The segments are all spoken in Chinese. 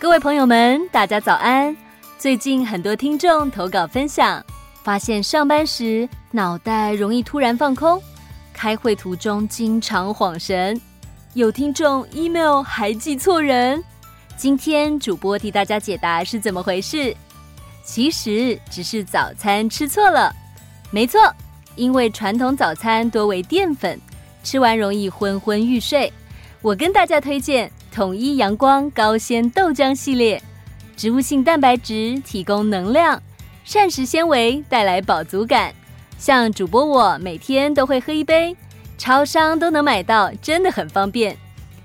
各位朋友们，大家早安！最近很多听众投稿分享，发现上班时脑袋容易突然放空，开会途中经常恍神，有听众 email 还记错人。今天主播替大家解答是怎么回事？其实只是早餐吃错了。没错，因为传统早餐多为淀粉，吃完容易昏昏欲睡。我跟大家推荐统一阳光高纤豆浆系列，植物性蛋白质提供能量，膳食纤维带来饱足感。像主播我每天都会喝一杯，超商都能买到，真的很方便，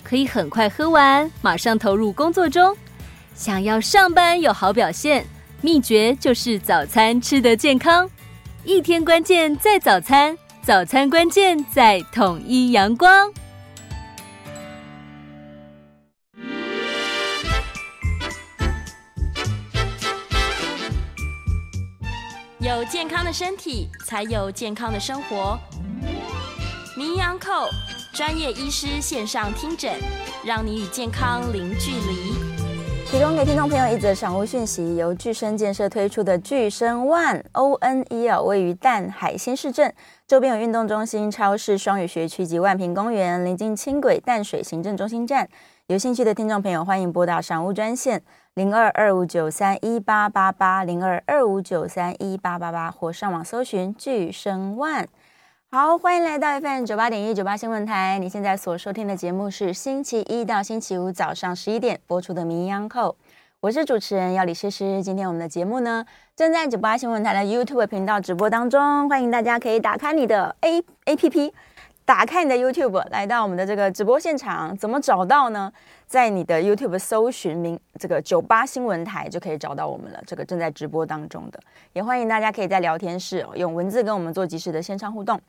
可以很快喝完，马上投入工作中。想要上班有好表现，秘诀就是早餐吃得健康。一天关键在早餐，早餐关键在统一阳光。有健康的身体，才有健康的生活。名医堂专业医师线上听诊，让你与健康零距离。提供给听众朋友一则商务讯息：由巨声建设推出的巨声 One O N E L，位于淡海新市镇，周边有运动中心、超市、双语学区及万平公园，临近轻轨淡水行政中心站。有兴趣的听众朋友，欢迎拨打商务专线。零二二五九三一八八八零二二五九三一八八八，或上网搜寻巨声万。好，欢迎来到 FM 九八点一九八新闻台。你现在所收听的节目是星期一到星期五早上十一点播出的《名央扣》，我是主持人要李诗诗。今天我们的节目呢，正在九八新闻台的 YouTube 频道直播当中，欢迎大家可以打开你的 A APP，打开你的 YouTube，来到我们的这个直播现场。怎么找到呢？在你的 YouTube 搜寻名这个酒吧新闻台就可以找到我们了。这个正在直播当中的，也欢迎大家可以在聊天室，用文字跟我们做及时的线上互动。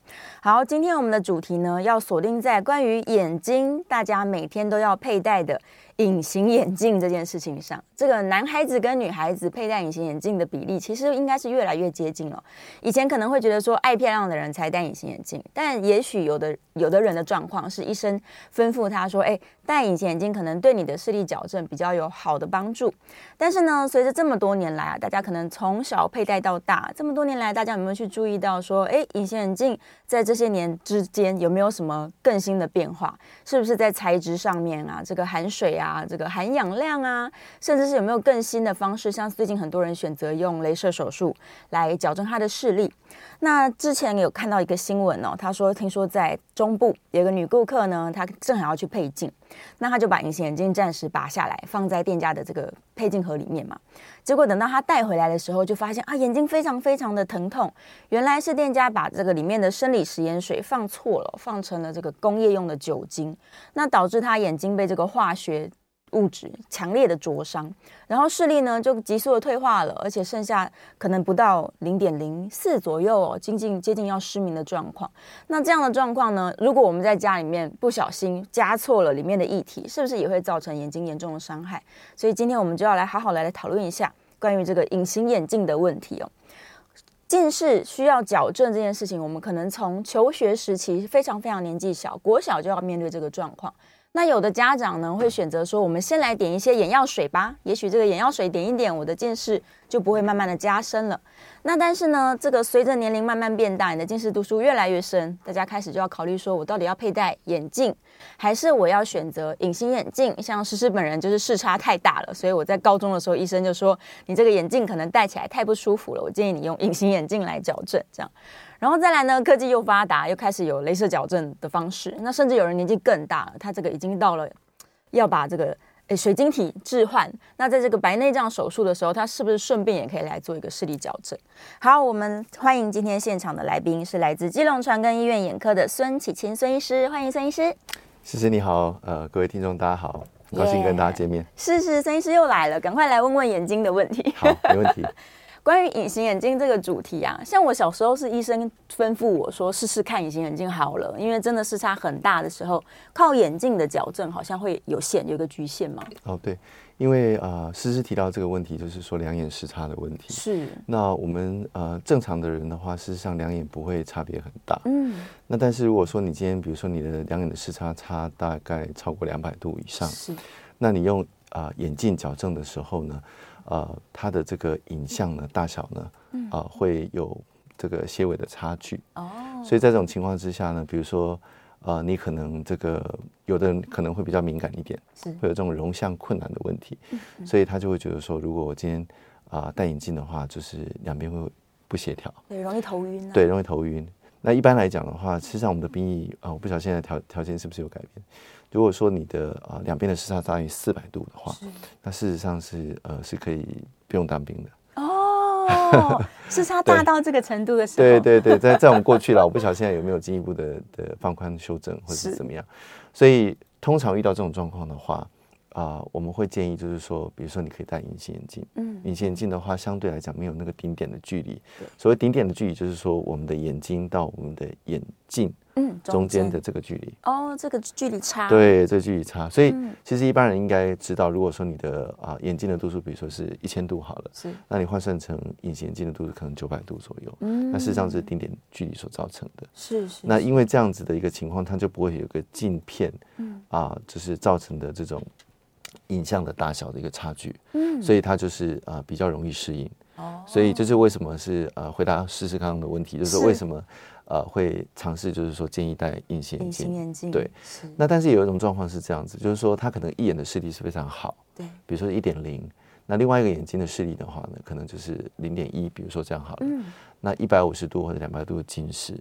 好，今天我们的主题呢，要锁定在关于眼睛，大家每天都要佩戴的隐形眼镜这件事情上。这个男孩子跟女孩子佩戴隐形眼镜的比例，其实应该是越来越接近了。以前可能会觉得说，爱漂亮的人才戴隐形眼镜，但也许有的有的人的状况是医生吩咐他说，哎，戴隐形眼镜可能。对你的视力矫正比较有好的帮助，但是呢，随着这么多年来啊，大家可能从小佩戴到大，这么多年来，大家有没有去注意到说，哎，隐形眼镜在这些年之间有没有什么更新的变化？是不是在材质上面啊，这个含水啊，啊这个含氧量啊，甚至是有没有更新的方式？像最近很多人选择用镭射手术来矫正他的视力。那之前有看到一个新闻哦，他说听说在中部有个女顾客呢，她正好要去配镜，那她就把隐形眼镜暂时拔下来，放在店家的这个配镜盒里面嘛。结果等到她带回来的时候，就发现啊，眼睛非常非常的疼痛。原来是店家把这个里面的生理食盐水放错了，放成了这个工业用的酒精，那导致她眼睛被这个化学。物质强烈的灼伤，然后视力呢就急速的退化了，而且剩下可能不到零点零四左右哦，接近接近要失明的状况。那这样的状况呢，如果我们在家里面不小心加错了里面的液体，是不是也会造成眼睛严重的伤害？所以今天我们就要来好好来来讨论一下关于这个隐形眼镜的问题哦。近视需要矫正这件事情，我们可能从求学时期非常非常年纪小，国小就要面对这个状况。那有的家长呢会选择说，我们先来点一些眼药水吧，也许这个眼药水点一点，我的近视就不会慢慢的加深了。那但是呢，这个随着年龄慢慢变大，你的近视度数越来越深，大家开始就要考虑说，我到底要佩戴眼镜，还是我要选择隐形眼镜？像诗诗本人就是视差太大了，所以我在高中的时候，医生就说你这个眼镜可能戴起来太不舒服了，我建议你用隐形眼镜来矫正，这样。然后再来呢，科技又发达，又开始有镭射矫正的方式。那甚至有人年纪更大了，他这个已经到了要把这个诶水晶体置换。那在这个白内障手术的时候，他是不是顺便也可以来做一个视力矫正？好，我们欢迎今天现场的来宾是来自基隆长庚医院眼科的孙启清孙医师，欢迎孙医师。谢谢你好，呃，各位听众大家好，很高兴跟大家见面。是是，孙医师又来了，赶快来问问眼睛的问题。好，没问题。关于隐形眼镜这个主题啊，像我小时候是医生吩咐我说试试看隐形眼镜好了，因为真的视差很大的时候，靠眼镜的矫正好像会有限，有个局限嘛。哦，对，因为啊，诗、呃、诗提到这个问题，就是说两眼视差的问题。是。那我们呃正常的人的话，事实上两眼不会差别很大。嗯。那但是如果说你今天比如说你的两眼的视差差大概超过两百度以上，是。那你用。啊、呃、眼镜矫正的时候呢，呃，它的这个影像呢大小呢，啊、呃、会有这个些微的差距。哦，所以在这种情况之下呢，比如说，呃，你可能这个有的人可能会比较敏感一点，是会有这种容像困难的问题，所以他就会觉得说，如果我今天啊、呃、戴眼镜的话，就是两边会不协调，对，容易头晕、啊，对，容易头晕。那一般来讲的话，实际上我们的兵役啊，我不晓得现在条条件是不是有改变。如果说你的啊两边的视差大于四百度的话，那事实上是呃是可以不用当兵的。哦，视差大到这个程度的时候，对对对，在在我们过去了，我不晓得现在有没有进一步的的放宽修正或者是怎么样。所以通常遇到这种状况的话。啊、呃，我们会建议就是说，比如说你可以戴隐形眼镜。嗯，隐形眼镜的话，相对来讲没有那个顶点的距离。所谓顶点的距离，就是说我们的眼睛到我们的眼镜，嗯，中间的这个距离。哦，这个距离差。对，这个距离差。所以其实一般人应该知道，如果说你的啊、呃、眼镜的度数，比如说是一千度好了，是，那你换算成隐形眼镜的度数可能九百度左右。嗯，那事实上是顶点距离所造成的。是是。那因为这样子的一个情况，它就不会有个镜片，嗯啊，就是造成的这种。影像的大小的一个差距，嗯，所以它就是呃比较容易适应，哦，所以这是为什么是呃回答试试看的问题，就是为什么呃会尝试就是说建议戴隐形眼镜，隐形眼镜，对，是。那但是有一种状况是这样子，就是说他可能一眼的视力是非常好，对，比如说一点零，那另外一个眼睛的视力的话呢，可能就是零点一，比如说这样好了，嗯，那一百五十度或者两百度的近视，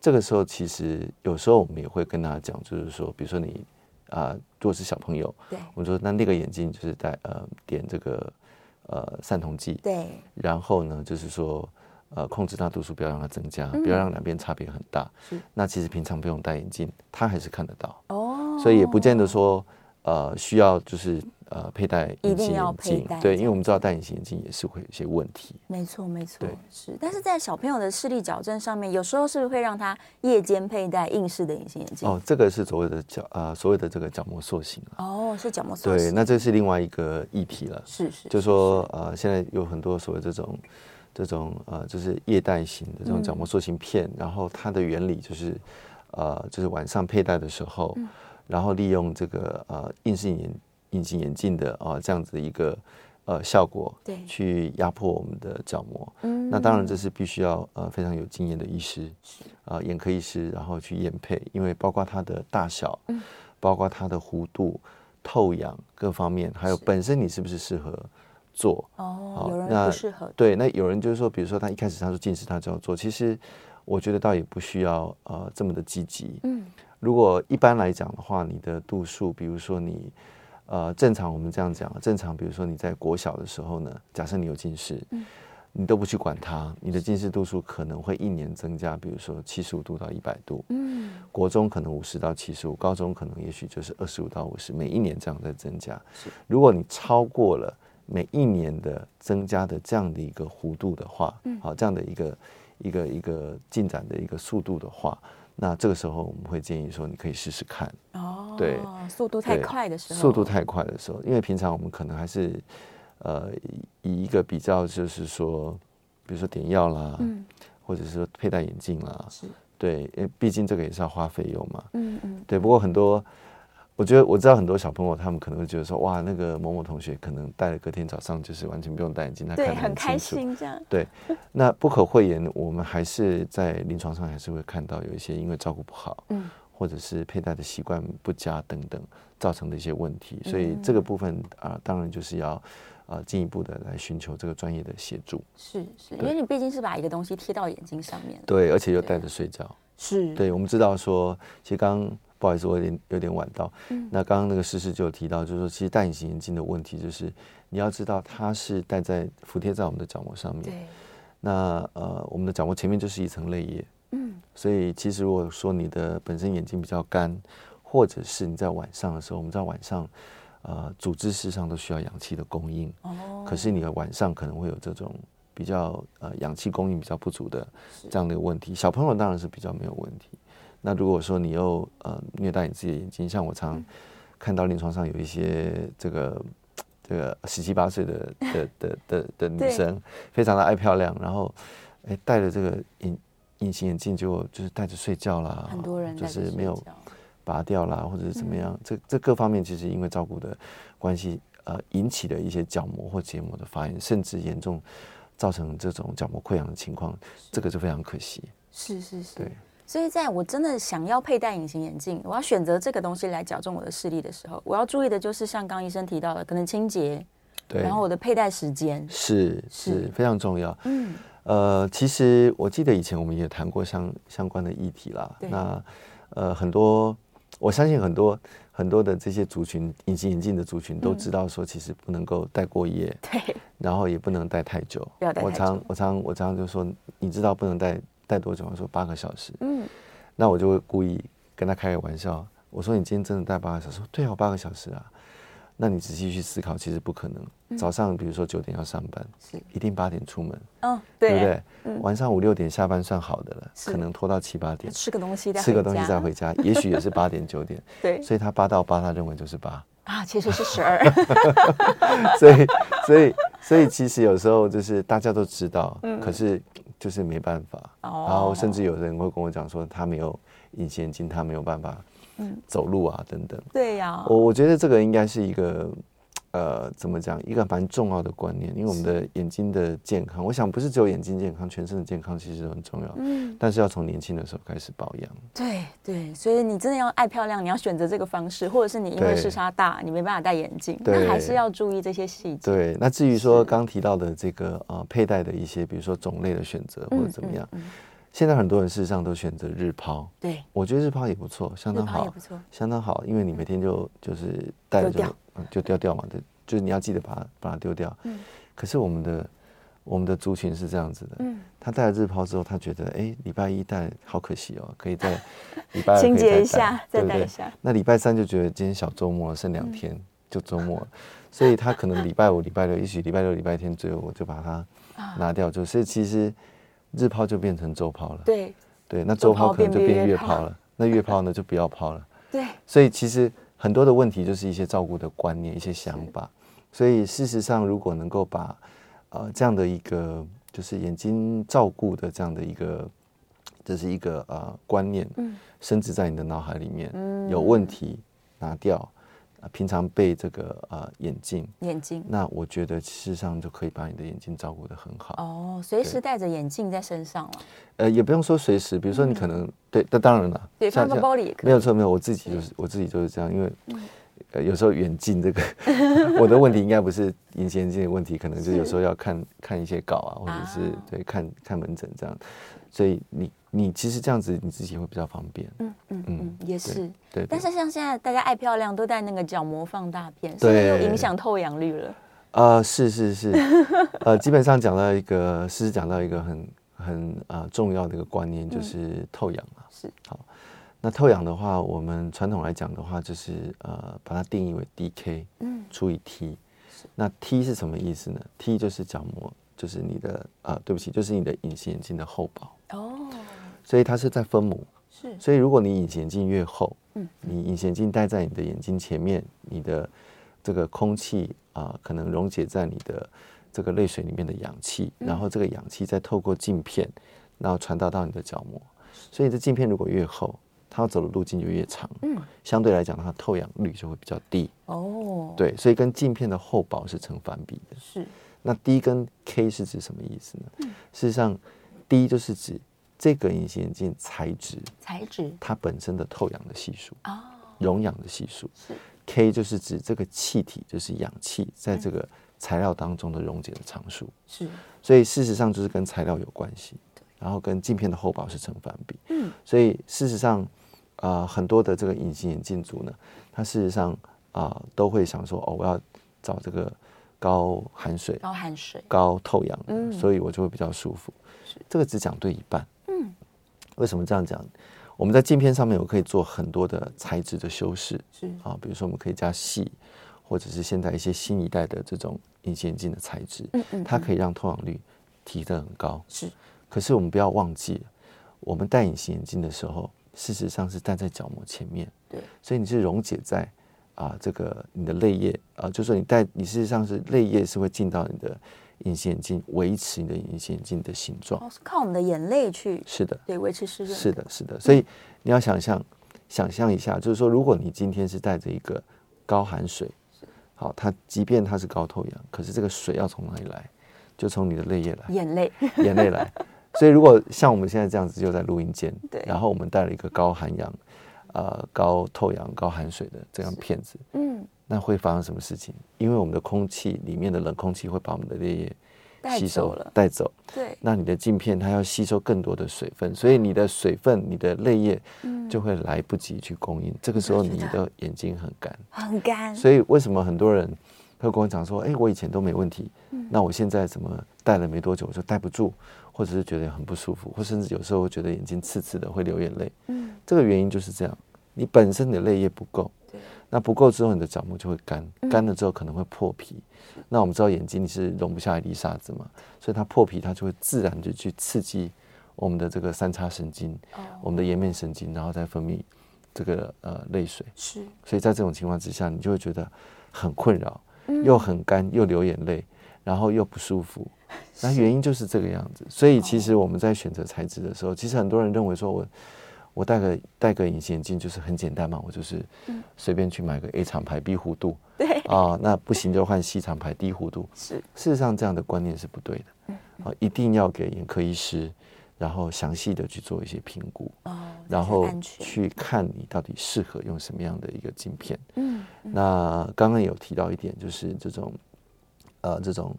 这个时候其实有时候我们也会跟他讲，就是说，比如说你。啊、呃，如果是小朋友，对，我们说那那个眼镜就是戴呃点这个呃散瞳剂，对，然后呢就是说呃控制它度数，不要让它增加，嗯、不要让两边差别很大。是，那其实平常不用戴眼镜，它还是看得到。哦，所以也不见得说呃需要就是。呃，佩戴隐形眼镜，对，因为我们知道戴隐形眼镜也是会有一些问题。没错，没错，对，是。但是在小朋友的视力矫正上面，有时候是不是会让他夜间佩戴硬式的隐形眼镜？哦，这个是所谓的角呃，所谓的这个角膜塑形哦，是角膜塑形。对，那这是另外一个议题了。是是，就说呃，现在有很多所谓这种这种呃，就是液态型的这种角膜塑形片，嗯、然后它的原理就是呃，就是晚上佩戴的时候，嗯、然后利用这个呃硬式眼。隐形眼镜的啊，这样子的一个呃效果，对，去压迫我们的角膜。嗯，那当然这是必须要呃非常有经验的医师，是。啊，眼科医师，然后去验配，因为包括它的大小，嗯，包括它的弧度、透氧各方面，还有本身你是不是适合做？哦，有人不适合。对，那有人就是说，比如说他一开始他说近视，他就要做。其实我觉得倒也不需要呃这么的积极。嗯，如果一般来讲的话，你的度数，比如说你。呃，正常我们这样讲，正常比如说你在国小的时候呢，假设你有近视，嗯、你都不去管它，你的近视度数可能会一年增加，比如说七十五度到一百度，嗯，国中可能五十到七十五，高中可能也许就是二十五到五十，每一年这样在增加。是如果你超过了每一年的增加的这样的一个弧度的话，嗯，好，这样的一个一个一个进展的一个速度的话。那这个时候我们会建议说，你可以试试看哦。对，速度太快的时候，速度太快的时候，因为平常我们可能还是呃以一个比较就是说，比如说点药啦，嗯，或者是说佩戴眼镜啦，是，对，因为毕竟这个也是要花费用嘛，嗯嗯，对。不过很多。我觉得我知道很多小朋友，他们可能会觉得说，哇，那个某某同学可能戴了隔天早上就是完全不用戴眼镜，他看得很清楚，很开心这样。对，那不可讳言，我们还是在临床上还是会看到有一些因为照顾不好，嗯，或者是佩戴的习惯不佳等等造成的一些问题，所以这个部分啊、呃，当然就是要啊进一步的来寻求这个专业的协助。是是，因为你毕竟是把一个东西贴到眼睛上面，对，而且又戴着睡觉，是对。我们知道说，其实刚。不好意思，我有点有点晚到。嗯，那刚刚那个诗诗就有提到，就是说，其实戴隐形眼镜的问题就是，你要知道它是戴在服贴在我们的角膜上面。对。那呃，我们的角膜前面就是一层泪液。嗯。所以其实如果说你的本身眼睛比较干，或者是你在晚上的时候，我们知道晚上呃组织事实上都需要氧气的供应。哦。可是你的晚上可能会有这种比较呃氧气供应比较不足的这样的一个问题。小朋友当然是比较没有问题。那如果说你又呃虐待你自己的眼睛，像我常看到临床上有一些这个这个十七八岁的的的的的女生，非常的爱漂亮，然后哎戴着这个隐隐形眼镜就就是戴着睡觉啦，很多人就是没有拔掉啦，或者是怎么样，嗯、这这各方面其实因为照顾的关系呃引起的一些角膜或结膜的发炎，甚至严重造成这种角膜溃疡的情况，这个就非常可惜。是是是，对。所以在我真的想要佩戴隐形眼镜，我要选择这个东西来矫正我的视力的时候，我要注意的就是像刚医生提到的，可能清洁，对，然后我的佩戴时间是是，是非常重要。嗯，呃，其实我记得以前我们也谈过相相关的议题啦。那呃，很多我相信很多很多的这些族群，隐形眼镜的族群都知道说，其实不能够戴过夜，对、嗯，然后也不能戴太久。不要戴太久。我常我常我常常就说，你知道不能戴。戴多久？我说八个小时。嗯，那我就会故意跟他开个玩笑。我说：“你今天真的带八个小时？”说：“对啊，八个小时啊。”那你仔细去思考，其实不可能。嗯、早上比如说九点要上班，是一定八点出门。哦，对，对不对？嗯、晚上五六点下班算好的了，可能拖到七八点，吃个东西吃个东西再回家，也许也是八点九点。对，所以他八到八，他认为就是八啊，其实是十二。所以，所以，所以其实有时候就是大家都知道，嗯、可是。就是没办法，然后甚至有人会跟我讲说，他没有隐形眼镜，他没有办法走路啊，等等。对呀，我我觉得这个应该是一个。呃，怎么讲？一个蛮重要的观念，因为我们的眼睛的健康，我想不是只有眼睛健康，全身的健康其实都很重要。嗯，但是要从年轻的时候开始保养。对对，所以你真的要爱漂亮，你要选择这个方式，或者是你因为视差大，你没办法戴眼镜，那还是要注意这些细节。对，那至于说刚提到的这个呃佩戴的一些，比如说种类的选择或者怎么样，现在很多人事实上都选择日抛。对，我觉得日抛也不错，相当好，相当好，因为你每天就就是戴着就。就掉掉嘛，对，就是你要记得把它把它丢掉。嗯。可是我们的我们的族群是这样子的，嗯。他戴了日抛之后，他觉得，哎，礼拜一戴好可惜哦，可以在 礼拜二清洁一下，再戴一下。那礼拜三就觉得今天小周末剩两天就周末了，所以他可能礼拜五、礼拜六，也许礼拜六、礼拜天最后我就把它拿掉，就所以其实日抛就变成周抛了。对对，那周抛可能就变月抛了，那月抛呢就不要抛了。对，所以其实。很多的问题就是一些照顾的观念、一些想法，所以事实上，如果能够把呃这样的一个就是眼睛照顾的这样的一个，这是一个呃观念，嗯，深植在你的脑海里面，嗯，有问题拿掉，平常备这个呃眼镜，眼镜，那我觉得事实上就可以把你的眼睛照顾得很好。哦，随时戴着眼镜在身上了。呃，也不用说随时，比如说你可能、嗯、对，那当然了，对，放个包里也可以。没有错，没有，我自己就是我自己就是这样，因为、嗯、呃有时候远近这个 我的问题应该不是隐形眼镜的问题，可能就有时候要看看一些稿啊，或者是、啊、对看看门诊这样，所以你。你其实这样子你自己会比较方便，嗯嗯嗯，也是，对。但是像现在大家爱漂亮，都戴那个角膜放大片，所以又影响透氧率了。呃，是是是，呃，基本上讲到一个，是讲到一个很很呃重要的一个观念，就是透氧嘛。是。好，那透氧的话，我们传统来讲的话，就是呃把它定义为 dK，嗯，除以 T。那 T 是什么意思呢？T 就是角膜，就是你的呃，对不起，就是你的隐形眼镜的厚薄。哦。所以它是在分母，是。所以如果你隐形眼镜越厚，嗯，你隐形眼镜戴在你的眼睛前面，你的这个空气啊、呃，可能溶解在你的这个泪水里面的氧气，然后这个氧气再透过镜片，然后传导到你的角膜。所以这镜片如果越厚，它要走的路径就越长，嗯，相对来讲它透氧率就会比较低。哦，对，所以跟镜片的厚薄是成反比的。是。那 D 跟 K 是指什么意思呢？嗯，事实上，D 就是指。这个隐形眼镜材质，材质它本身的透氧的系数哦，溶氧的系数是。K 就是指这个气体，就是氧气在这个材料当中的溶解的常数是，所以事实上就是跟材料有关系，然后跟镜片的厚薄是成反比，嗯，所以事实上啊、呃，很多的这个隐形眼镜族呢，它事实上啊、呃、都会想说哦，我要找这个高含水、高含水、高透氧的，嗯，所以我就会比较舒服，是。这个只讲对一半。为什么这样讲？我们在镜片上面，我可以做很多的材质的修饰，是。啊，比如说我们可以加细，或者是现在一些新一代的这种隐形眼镜的材质，嗯嗯，它可以让透氧率提得很高。是，可是我们不要忘记，我们戴隐形眼镜的时候，事实上是戴在角膜前面，对，所以你是溶解在啊这个你的泪液啊，就是说你戴，你事实上是泪液是会进到你的。隐形眼镜维持你的隐形眼镜的形状，是靠我们的眼泪去。是的，对，维持湿润。是的，是的。所以你要想象，想象一下，就是说，如果你今天是带着一个高含水，好，它即便它是高透氧，可是这个水要从哪里来？就从你的泪液来，眼泪，眼泪来。所以如果像我们现在这样子，就在录音间，对，然后我们带了一个高含氧、呃高透氧、高含水的这样片子，嗯，那会发生什么事情？因为我们的空气里面的冷空气会把我们的泪液吸收了，带走。对，那你的镜片它要吸收更多的水分，所以你的水分、你的泪液就会来不及去供应。这个时候你的眼睛很干，很干。所以为什么很多人会跟我讲说：“哎，我以前都没问题，那我现在怎么戴了没多久我就戴不住？”或者是觉得很不舒服，或甚至有时候会觉得眼睛刺刺的，会流眼泪。嗯，这个原因就是这样，你本身的泪液不够，对，那不够之后，你的角膜就会干，干了之后可能会破皮。那我们知道眼睛你是容不下一粒沙子嘛，所以它破皮，它就会自然就去刺激我们的这个三叉神经，我们的颜面神经，然后再分泌这个呃泪水。是，所以在这种情况之下，你就会觉得很困扰，又很干，又流眼泪，然后又不舒服。那原因就是这个样子，所以其实我们在选择材质的时候，其实很多人认为说我我戴个戴个隐形眼镜就是很简单嘛，我就是随便去买个 A 厂牌 B 弧度，对啊，那不行就换 C 厂牌 D 弧度。是，事实上这样的观念是不对的，啊，一定要给眼科医师，然后详细的去做一些评估，然后去看你到底适合用什么样的一个镜片。嗯，那刚刚有提到一点，就是这种呃这种。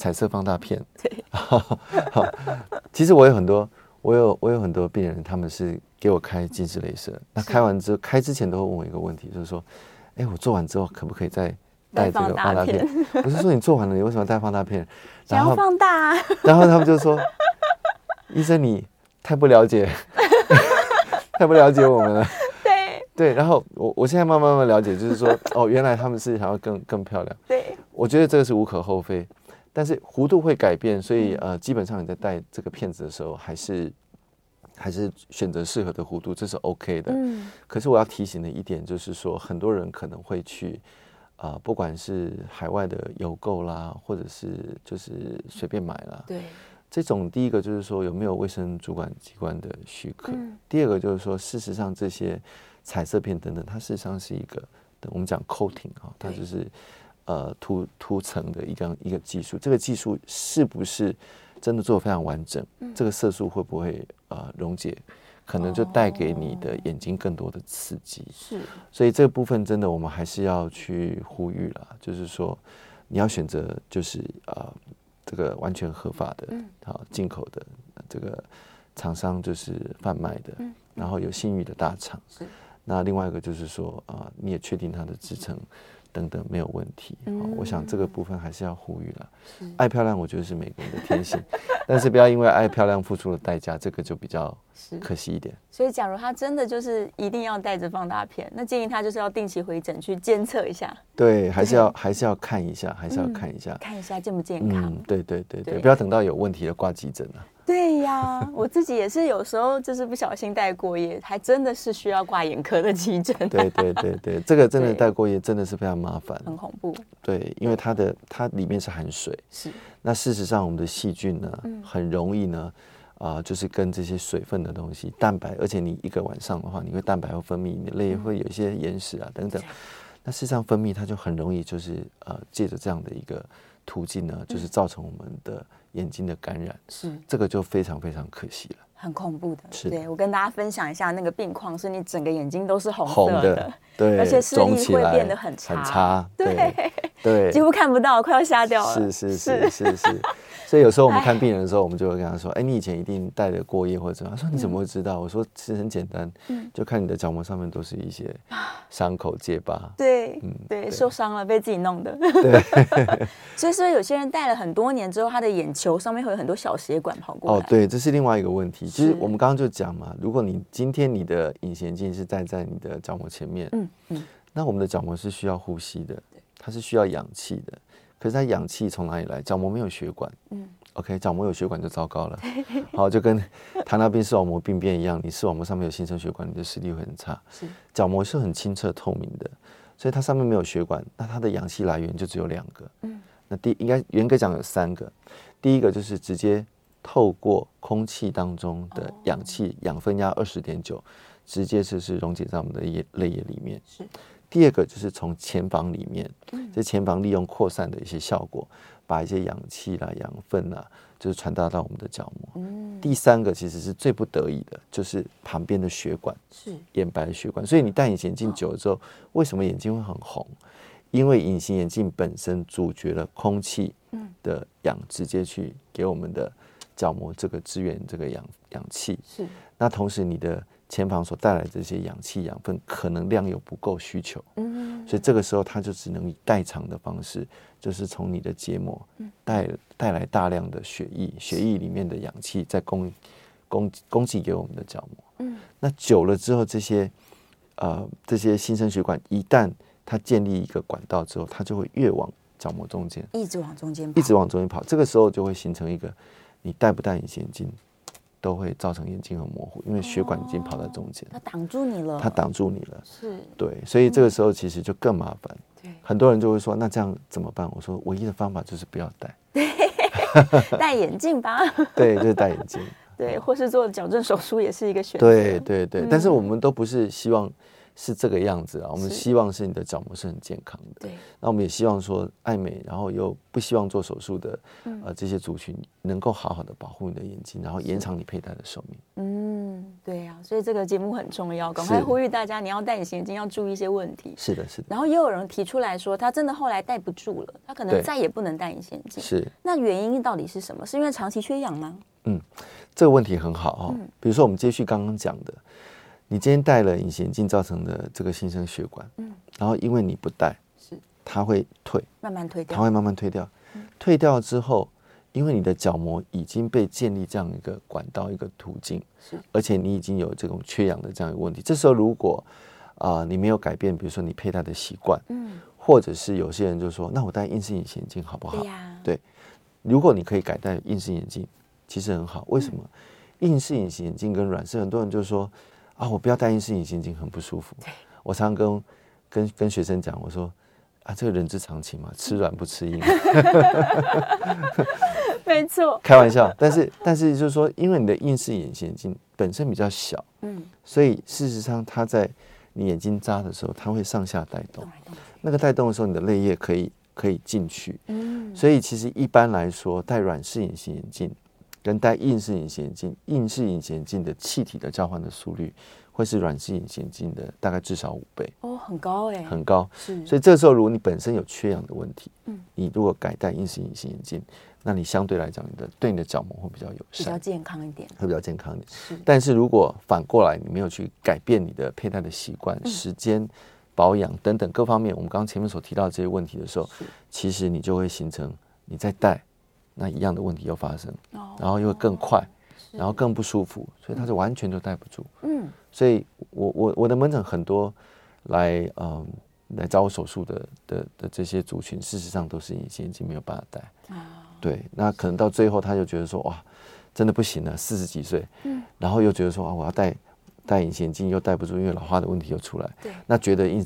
彩色放大片，对，好，其实我有很多，我有我有很多病人，他们是给我开近视雷射，那开完之后，开之前都会问我一个问题，就是说，哎，我做完之后可不可以再戴这个放大片？我是说你做完了，你为什么戴放大片？然后放大，然后他们就说，医生你太不了解，太不了解我们了。对对，然后我我现在慢慢慢慢了解，就是说，哦，原来他们是想要更更漂亮。对，我觉得这个是无可厚非。但是弧度会改变，所以呃，基本上你在带这个片子的时候，还是还是选择适合的弧度，这是 OK 的。嗯。可是我要提醒的一点就是说，很多人可能会去啊、呃，不管是海外的邮购啦，或者是就是随便买啦。对。这种第一个就是说有没有卫生主管机关的许可？嗯。第二个就是说，事实上这些彩色片等等，它事实上是一个我们讲 coating 啊，它就是。呃，涂涂层的一个一个技术，这个技术是不是真的做的非常完整？嗯、这个色素会不会呃溶解？可能就带给你的眼睛更多的刺激。是、哦，所以这个部分真的我们还是要去呼吁了，就是说你要选择就是呃这个完全合法的，好进口的这个厂商就是贩卖的，嗯、然后有信誉的大厂。是，那另外一个就是说啊、呃，你也确定它的制程。等等没有问题，嗯，我想这个部分还是要呼吁了。爱漂亮，我觉得是每个人的天性，但是不要因为爱漂亮付出了代价，这个就比较可惜一点。所以，假如他真的就是一定要带着放大片，那建议他就是要定期回诊去监测一下。对，还是要还是要看一下，还是要看一下，看一下健不健康。嗯，对对对对，不要等到有问题了挂急诊了。对呀，我自己也是有时候就是不小心带过夜，还真的是需要挂眼科的急诊。对对对对，这个真的带过夜真的是非常麻烦，很恐怖。对，因为它的它里面是含水，是。那事实上，我们的细菌呢，很容易呢，啊，就是跟这些水分的东西、蛋白，而且你一个晚上的话，你会蛋白会分泌，你泪会有一些眼屎啊等等。那事实上分泌它就很容易，就是呃，借着这样的一个途径呢，就是造成我们的。眼睛的感染是。这个就非常非常可惜了，很恐怖的。是对我跟大家分享一下那个病况，是你整个眼睛都是红色的，红的对，而且视力会变得很差，很差，对对，几乎看不到，快要瞎掉了。是 是是是是。所以有时候我们看病人的时候，我们就会跟他说：“哎，你以前一定戴着过夜或者怎么样？”他说：“你怎么会知道？”我说：“其实很简单，就看你的角膜上面都是一些伤口结疤。”对，嗯，对，受伤了被自己弄的。对，所以说有些人戴了很多年之后，他的眼球上面会有很多小血管跑过来。哦，对，这是另外一个问题。其实我们刚刚就讲嘛，如果你今天你的隐形眼镜是戴在你的角膜前面，嗯嗯，那我们的角膜是需要呼吸的，它是需要氧气的。可是它氧气从哪里来？角膜没有血管。嗯，OK，角膜有血管就糟糕了。好，就跟糖尿病视网膜病变一样，你视网膜上面有新生血管，你的视力会很差。是，角膜是很清澈透明的，所以它上面没有血管，那它的氧气来源就只有两个。嗯，那第应该严格讲有三个，第一个就是直接透过空气当中的氧气，氧分压二十点九，直接就是溶解在我们的液泪液里面。是。第二个就是从前房里面，这前房利用扩散的一些效果，把一些氧气啦、养分啦，就是传达到我们的角膜。第三个其实是最不得已的，就是旁边的血管，是眼白的血管。所以你戴隐形眼镜久了之后，为什么眼睛会很红？因为隐形眼镜本身阻绝了空气的氧，直接去给我们的角膜这个支援这个氧氧气。是。那同时你的前房所带来的这些氧气养分可能量又不够需求。嗯。所以这个时候它就只能以代偿的方式，就是从你的结膜带带来大量的血液，血液里面的氧气再供供供给给我们的角膜。嗯。那久了之后，这些呃这些新生血管一旦它建立一个管道之后，它就会越往角膜中间，一直往中间，一直往中间跑。这个时候就会形成一个，你戴不戴隐形眼镜，都会造成眼睛很模糊，因为血管已经跑在中间，它挡住你了，它挡住你了，是，对，所以这个时候其实就更麻烦。对，很多人就会说，那这样怎么办？我说，唯一的方法就是不要戴，对，戴眼镜吧，对，就是戴眼镜，对，或是做矫正手术也是一个选择，对对对，但是我们都不是希望。是这个样子啊，我们希望是你的角膜是很健康的。对，那我们也希望说爱美，然后又不希望做手术的，呃，这些族群能够好好的保护你的眼睛，然后延长你佩戴的寿命。嗯，对呀，所以这个节目很重要，赶快呼吁大家，你要戴隐形眼镜要注意一些问题。是的，是的。然后也有人提出来说，他真的后来戴不住了，他可能再也不能戴隐形眼镜。是，那原因到底是什么？是因为长期缺氧吗？嗯，这个问题很好哈。比如说我们接续刚刚讲的。你今天戴了隐形眼镜造成的这个新生血管，嗯，然后因为你不戴，是。它会退，慢慢退掉，它会慢慢退掉，嗯，退掉之后，因为你的角膜已经被建立这样一个管道一个途径，是，而且你已经有这种缺氧的这样一个问题，这时候如果啊，呃，你没有改变，比如说你佩戴的习惯，嗯，或者是有些人就说，那我戴硬式隐形眼镜好不好？对如果你可以改戴硬式眼镜，其实很好，为什么？嗯，硬式隐形眼镜跟软式，很多人就说。啊，我不要戴硬式隐形眼镜，很不舒服。我常常跟跟跟学生讲，我说啊，这个人之常情嘛，吃软不吃硬。没错，开玩笑。但是但是就是说，因为你的硬式隐形眼镜本身比较小，嗯，所以事实上它在你眼睛眨的时候，它会上下带动。那个带动的时候，你的泪液可以可以进去。嗯，所以其实一般来说，戴软式隐形眼镜。跟戴硬式隐形眼镜，硬式隐形眼镜的气体的交换的速率，会是软式隐形眼镜的大概至少五倍哦，很高哎，很高。是，所以这时候如果你本身有缺氧的问题，嗯，你如果改戴硬式隐形眼镜，那你相对来讲，你的对你的角膜会比较友善，比较健康一点，会比较健康一点。是，但是如果反过来，你没有去改变你的佩戴的习惯、时间、保养等等各方面，我们刚刚前面所提到的这些问题的时候，其实你就会形成你在戴。那一样的问题又发生，然后又会更快，然后更不舒服，所以他就完全就戴不住。嗯，所以我我我的门诊很多来嗯来找我手术的的的这些族群，事实上都是隐形眼镜没有办法戴。对，那可能到最后他就觉得说哇，真的不行了，四十几岁，嗯，然后又觉得说啊，我要戴戴隐形眼镜又戴不住，因为老花的问题又出来。对，那觉得隐。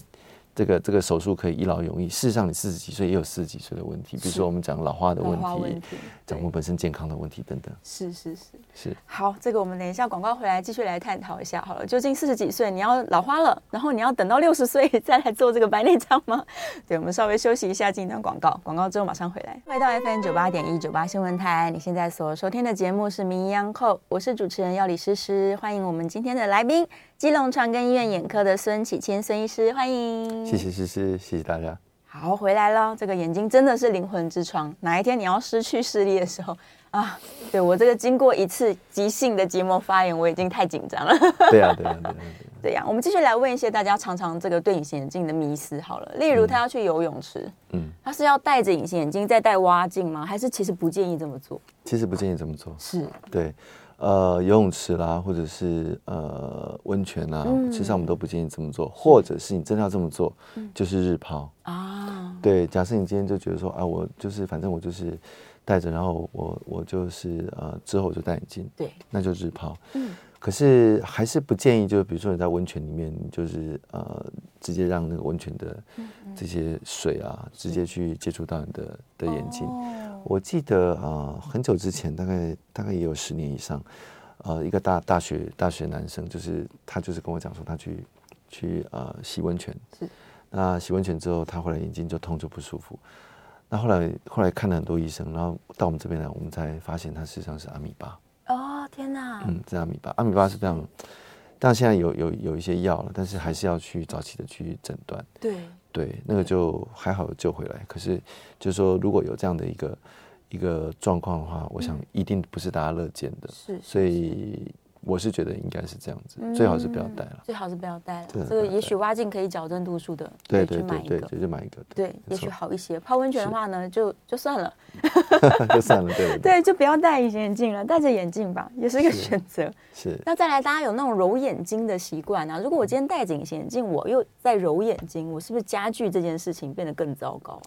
这个这个手术可以一劳永逸。事实上，你四十几岁也有四十几岁的问题，比如说我们讲老花的问题，讲我们本身健康的问题等等。是是是是。好，这个我们等一下广告回来继续来探讨一下好了。究竟四十几岁你要老花了，然后你要等到六十岁再来做这个白内障吗？对，我们稍微休息一下，进一段广告，广告之后马上回来。回到 FM 九八点一九八新闻台，你现在所收听的节目是《名医央叩》，我是主持人药理诗诗，欢迎我们今天的来宾。基隆长庚医院眼科的孙启谦孙医师，欢迎。谢谢诗诗，谢谢大家。好，回来了。这个眼睛真的是灵魂之窗，哪一天你要失去视力的时候啊，对我这个经过一次急性的结膜发炎，我已经太紧张了。对呀、啊，对呀、啊，对呀、啊。对 呀、啊，我们继续来问一些大家常常这个对隐形眼镜的迷思好了。例如，他要去游泳池，嗯，他是要戴着隐形眼镜再戴蛙镜吗？还是其实不建议这么做？其实不建议这么做。是，对。呃，游泳池啦，或者是呃温泉啦，嗯、其实我们都不建议这么做。或者是你真的要这么做，嗯、就是日抛啊。对，假设你今天就觉得说，啊，我就是反正我就是戴着，然后我我就是呃之后我就戴眼镜，对，那就日抛。嗯，可是还是不建议，就是比如说你在温泉里面，就是呃直接让那个温泉的这些水啊，直接去接触到你的的眼睛。哦我记得啊、呃，很久之前，大概大概也有十年以上，呃，一个大大学大学男生，就是他就是跟我讲说，他去去呃洗温泉，是，那洗温泉之后，他后来眼睛就痛就不舒服。那后来后来看了很多医生，然后到我们这边来，我们才发现他实际上是阿米巴。哦，天哪！嗯，是阿米巴。阿米巴是非常，但现在有有有一些药了，但是还是要去早期的去诊断。对对，那个就还好有救回来。可是就是说，如果有这样的一个一个状况的话，我想一定不是大家乐见的。是，所以。我是觉得应该是这样子，嗯、最好是不要戴了。最好是不要戴了。这个也许挖镜可以矫正度数的，对对对对，就买一个。对，也许好一些。泡温泉的话呢，就就算了，就算了，对对，就不要戴隐形眼镜了，戴着眼镜吧，也是一个选择。是。那再来，大家有那种揉眼睛的习惯啊？如果我今天戴着隐形眼镜，我又在揉眼睛，我是不是加剧这件事情变得更糟糕？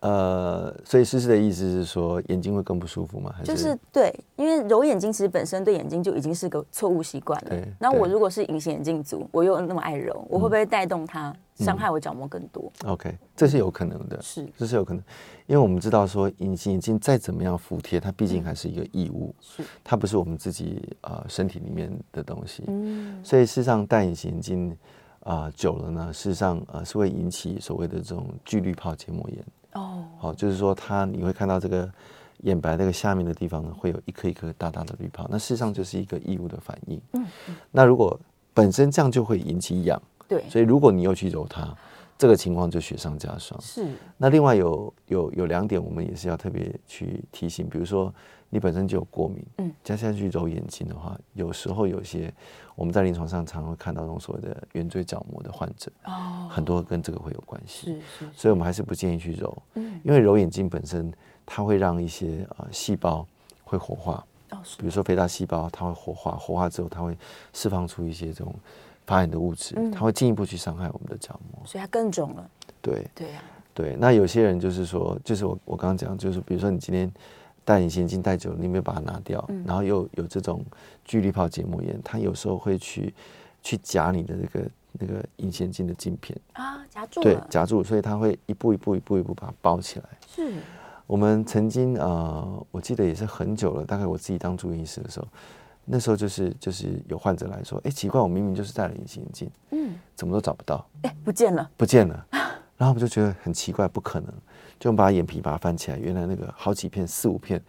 呃，所以诗诗的意思是说眼睛会更不舒服吗？还是就是对，因为揉眼睛其实本身对眼睛就已经是个错误习惯了。那我如果是隐形眼镜族，我又那么爱揉，我会不会带动它伤害我角膜更多？嗯，OK，这是有可能的，是，这是有可能，因为我们知道说隐形眼镜再怎么样服帖，它毕竟还是一个异物，是，它不是我们自己啊身体里面的东西。嗯，所以事实上戴隐形眼镜啊久了呢，事实上呃是会引起所谓的这种聚氯泡结膜炎。哦，好，就是说它你会看到这个眼白那个下面的地方呢，会有一颗一颗大大的滤泡，那事实上就是一个异物的反应。嗯，那如果本身这样就会引起痒，对，所以如果你又去揉它，这个情况就雪上加霜。是，那另外有有有两点，我们也是要特别去提醒，比如说。你本身就有过敏，嗯，加下去揉眼睛的话，有时候有些我们在临床上常常会看到那种所谓的圆锥角膜的患者，哦，很多跟这个会有关系，是是，所以我们还是不建议去揉，嗯，因为揉眼睛本身它会让一些呃细胞会活化，哦，比如说肥大细胞它会活化，活化之后它会释放出一些这种发炎的物质，它会进一步去伤害我们的角膜，所以它更肿了，对对呀，对，那有些人就是说，就是我我刚刚讲，就是比如说你今天。戴隐形眼镜戴久了，你没有把它拿掉，嗯、然后又有这种聚滤泡结膜炎，它有时候会去去夹你的那个那个隐形眼镜的镜片。啊，夹住了，对，夹住，所以它会一步一步一步一步把它包起来。是，我们曾经呃，我记得也是很久了，大概我自己当住院医师的时候，那时候就是就是有患者来说，哎，奇怪，我明明就是戴了隐形眼镜，嗯，怎么都找不到，哎，不见了，不见了，然后我们就觉得很奇怪，不可能。就把眼皮把它翻起来，原来那个好几片四五片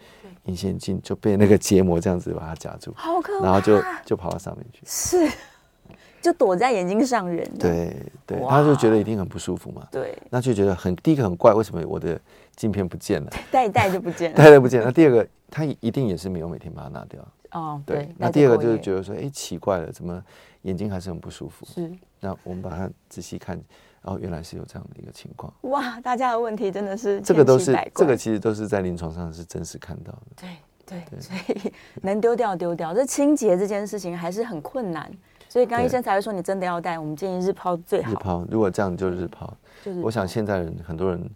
隐形眼镜就被那个结膜这样子把它夹住，好可怕，然后就就跑到上面去，是，就躲在眼睛上人。对对，他就觉得一定很不舒服嘛。对，那就觉得很第一个很怪，为什么我的镜片不见了？戴一戴就不见了，戴戴不见了。那第二个，他一定也是没有每天把它拿掉。哦，对。那第二个就是觉得说，哎，奇怪了，怎么眼睛还是很不舒服？是。那我们把它仔细看。哦，原来是有这样的一个情况。哇，大家的问题真的是这个都是这个其实都是在临床上是真实看到的。对对，对，所以 能丢掉丢掉。这清洁这件事情还是很困难，所以刚刚医生才会说你真的要戴，我们建议日抛最好。日抛，如果这样就日抛。就是我想现在人很多人，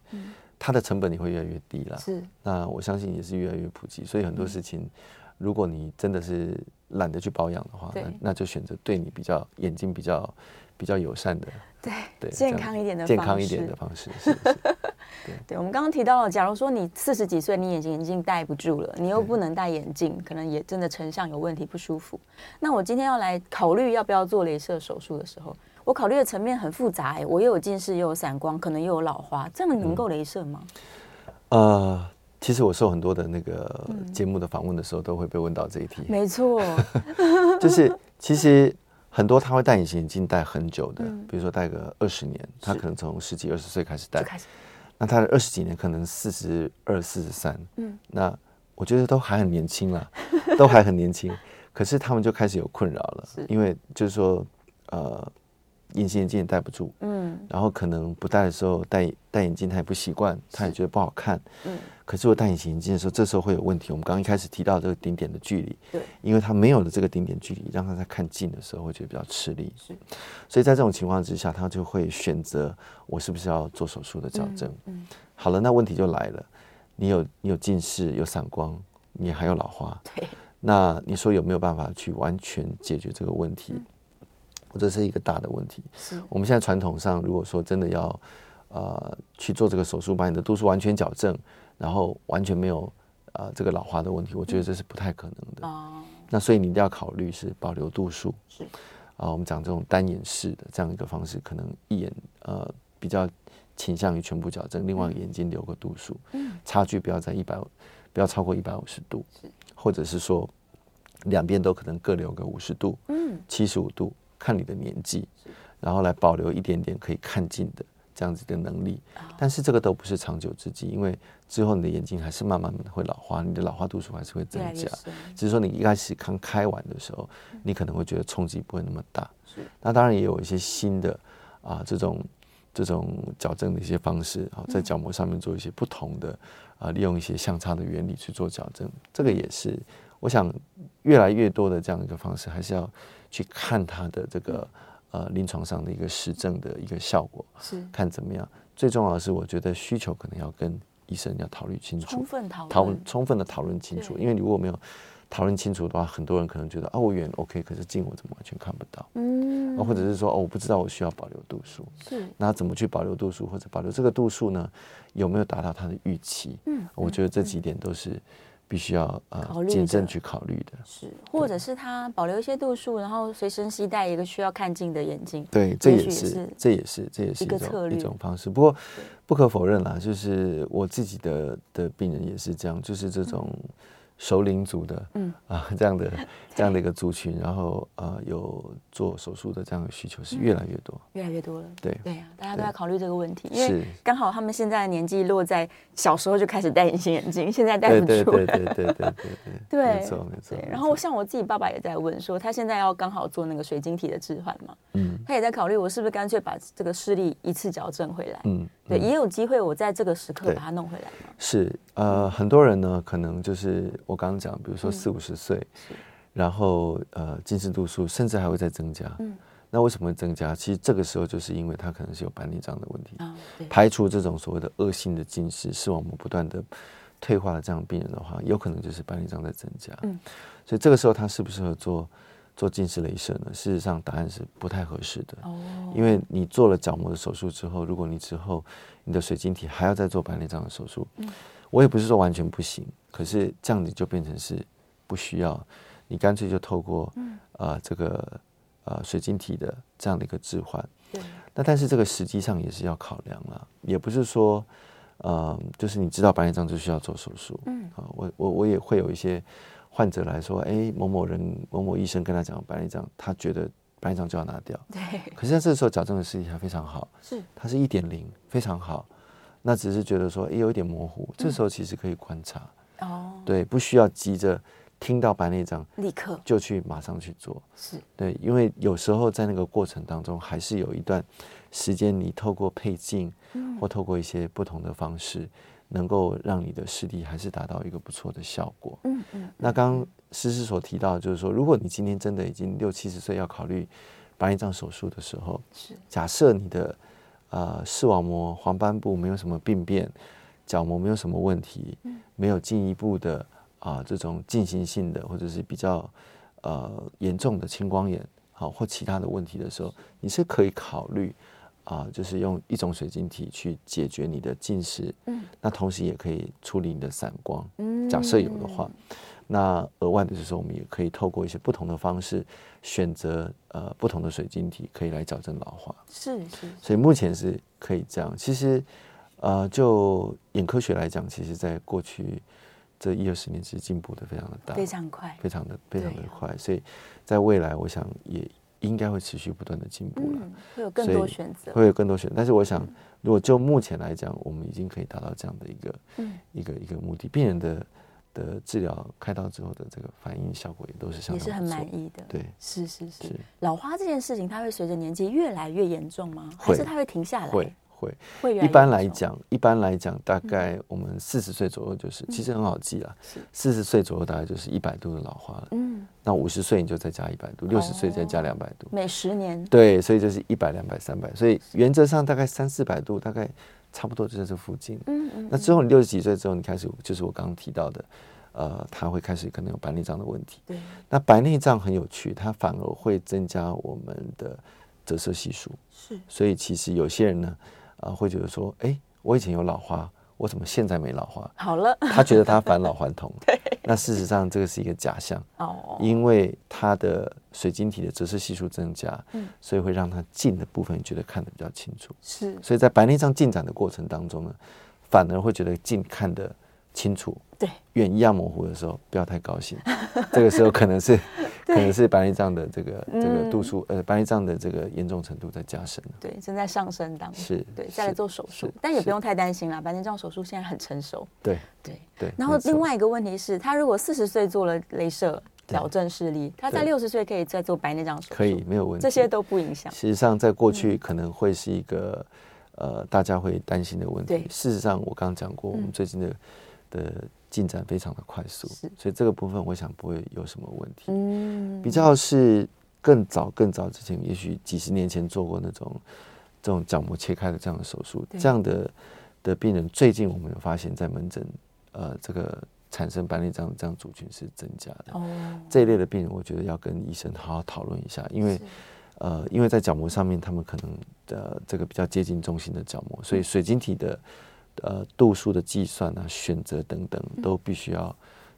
他的成本也会越来越低了。是。那我相信也是越来越普及，所以很多事情，如果你真的是懒得去保养的话，那那就选择对你比较眼睛比较。比较友善的，对对，健康一点的健康一点的方式，是是对，对，我们刚刚提到了，假如说你四十几岁，你眼睛眼镜戴不住了，你又不能戴眼镜，可能也真的成像有问题，不舒服。那我今天要来考虑要不要做镭射手术的时候，我考虑的层面很复杂，哎，我又有近视，又有散光，可能又有老花，这样能够镭射吗？嗯、呃，其实我受很多的那个节目的访问的时候，都会被问到这一题。没错，就是其实。很多他会戴隐形眼镜戴很久的，比如说戴个二十年，他可能从十几二十岁开始戴，那他的二十几年可能四十二、四十三，嗯，那我觉得都还很年轻了，都还很年轻，可是他们就开始有困扰了，因为就是说，呃。隐形眼镜也戴不住，嗯，然后可能不戴的时候戴戴眼镜他也不习惯，他也觉得不好看，嗯，可是我戴隐形眼镜的时候，这时候会有问题。我们刚刚一开始提到这个顶点的距离，对，因为他没有了这个顶点距离，让他在看近的时候会觉得比较吃力，是，所以在这种情况之下，他就会选择我是不是要做手术的矫正，嗯，嗯，好了，那问题就来了，你有你有近视，有散光，你还有老花，对，那你说有没有办法去完全解决这个问题？嗯。这是一个大的问题。是，我们现在传统上，如果说真的要，呃，去做这个手术，把你的度数完全矫正，然后完全没有，呃，这个老化的问题，我觉得这是不太可能的。哦、嗯。那所以你一定要考虑是保留度数。是。啊，我们讲这种单眼式的这样一个方式，可能一眼呃比较倾向于全部矫正，另外一个眼睛留个度数，嗯差距不要在一百，不要超过一百五十度，或者是说两边都可能各留个五十度，嗯七十五度，看你的年纪，然后来保留一点点可以看近的。这样子的能力，但是这个都不是长久之计，因为之后你的眼睛还是慢慢的会老化，你的老化度数还是会增加。只是说你一开始刚开完的时候，你可能会觉得冲击不会那么大。那当然也有一些新的啊，这种这种矫正的一些方式啊，在角膜上面做一些不同的啊，利用一些相差的原理去做矫正，这个也是我想越来越多的这样一个方式，还是要去看它的这个。呃，临床上的一个实证的一个效果是看怎么样。最重要的是，我觉得需求可能要跟医生要讨论清楚，充分讨论，充分的讨论清楚。因为你如果没有讨论清楚的话，很多人可能觉得啊，我远 OK，可是近我怎么完全看不到？嗯，或者是说哦，我不知道我需要保留度数，是那怎么去保留度数，或者保留这个度数呢？有没有达到他的预期？嗯，我觉得这几点都是。必须要呃谨慎去考虑的，是，或者是他保留一些度数，然后随身携带一个需要看近的眼镜，对，这也是，这也是，这也是一个策略，一种方式。不过不可否认啦，就是我自己的的病人也是这样，就是这种。熟龄族的，嗯。啊，这样的这样的一个族群，然后呃，有做手术的这样的需求是越来越多，越来越多了。对。对啊，大家都在考虑这个问题，因为刚好他们现在的年纪落在小时候就开始戴隐形眼镜，现在戴不出来。对对对对对对对，没错没错。然后像我自己爸爸也在问说，他现在要刚好做那个水晶体的置换嘛，嗯，他也在考虑我是不是干脆把这个视力一次矫正回来，嗯，对，也有机会我在这个时刻把它弄回来嘛。是呃，很多人呢可能就是。我刚刚讲，比如说四五十岁，嗯、然后呃，近视度数甚至还会再增加。嗯，那为什么会增加？其实这个时候就是因为它可能是有白内障的问题。哦、排除这种所谓的恶性的近视，视网膜不断的退化的这样的病人的话，有可能就是白内障在增加。嗯，所以这个时候他适不适合做做近视雷射呢？事实上，答案是不太合适的。哦，因为你做了角膜的手术之后，如果你之后你的水晶体还要再做白内障的手术，嗯。我也不是说完全不行，可是这样子就变成是不需要，你干脆就透过呃这个呃水晶体的这样的一个置换。对。那但是这个实际上也是要考量了，也不是说呃就是你知道白内障就需要做手术。嗯。啊，我我我也会有一些患者来说，哎，某某人某某医生跟他讲白内障，他觉得白内障就要拿掉。对。可是在这个时候矫正的视力还非常好。是。它是一点零，非常好。那只是觉得说，哎，有一点模糊，这时候其实可以观察，哦，对，不需要急着听到白内障立刻就去马上去做，是对，因为有时候在那个过程当中，还是有一段时间，你透过配镜，或透过一些不同的方式，能够让你的视力还是达到一个不错的效果。嗯嗯。那刚刚诗诗所提到，就是说，如果你今天真的已经六七十岁，要考虑白内障手术的时候，是假设你的。呃，视网膜黄斑部没有什么病变，角膜没有什么问题，没有进一步的啊、呃、这种进行性的或者是比较呃严重的青光眼，好、呃、或其他的问题的时候，你是可以考虑啊、呃，就是用一种水晶体去解决你的近视，嗯，那同时也可以处理你的散光，嗯，假设有的话。那额外的就是，我们也可以透过一些不同的方式，选择呃不同的水晶体，可以来矫正老化。是是。所以目前是可以这样。其实，呃，就眼科学来讲，其实在过去这一二十年，其实进步的非常的大，非常快，非常的非常的快。所以在未来，我想也应该会持续不断的进步了，嗯，会有更多选择，会有更多选择。但是我想，如果就目前来讲，我们已经可以达到这样的一个，嗯，一个一个目的，病人的。的治疗开刀之后的这个反应效果也都是相当，也是很满意的。对，是是是。老花这件事情，它会随着年纪越来越严重吗？还是它会停下来？会会会。一般来讲，一般来讲，大概我们四十岁左右就是，其实很好记啦。四十岁左右大概就是一百度的老化了。嗯。那五十岁你就再加一百度，六十岁再加两百度。每十年。对，所以就是一百、两百、三百，所以原则上大概三四百度，大概。差不多就在这附近。嗯嗯。那之后你六十几岁之后，你开始就是我刚刚提到的，呃，他会开始可能有白内障的问题。对。那白内障很有趣，它反而会增加我们的折射系数。是。所以其实有些人呢，啊、呃，会觉得说，哎，我以前有老花，我怎么现在没老花？好了。他觉得他返老还童。对。那事实上这个是一个假象。哦。因为他的水晶体的折射系数增加，嗯，所以会让他近的部分觉得看得比较清楚。是，所以在白内障进展的过程当中呢，反而会觉得近看得清楚。对，远一样模糊的时候，不要太高兴。这个时候可能是 可能是白内障的这个这个度数，呃，白内障的这个严重程度在加深了。对，正在上升当中。是，对，再来做手术，但也不用太担心啦。白内障手术现在很成熟。对对对。然后另外一个问题是，他如果四十岁做了镭射。矫正视力，他在六十岁可以再做白内障手术，可以没有问题，这些都不影响。实际上，在过去可能会是一个、嗯、呃大家会担心的问题。对，事实上我刚刚讲过，我们最近的、嗯、的进展非常的快速，所以这个部分我想不会有什么问题。嗯，比较是更早更早之前，也许几十年前做过那种这种角膜切开的这样的手术，这样的的病人，最近我们有发现，在门诊呃这个。产生白内障这样族群是增加的，oh. 这一类的病人，我觉得要跟医生好好讨论一下，因为，呃，因为在角膜上面，他们可能的这个比较接近中心的角膜，所以水晶体的呃度数的计算啊、选择等等，都必须要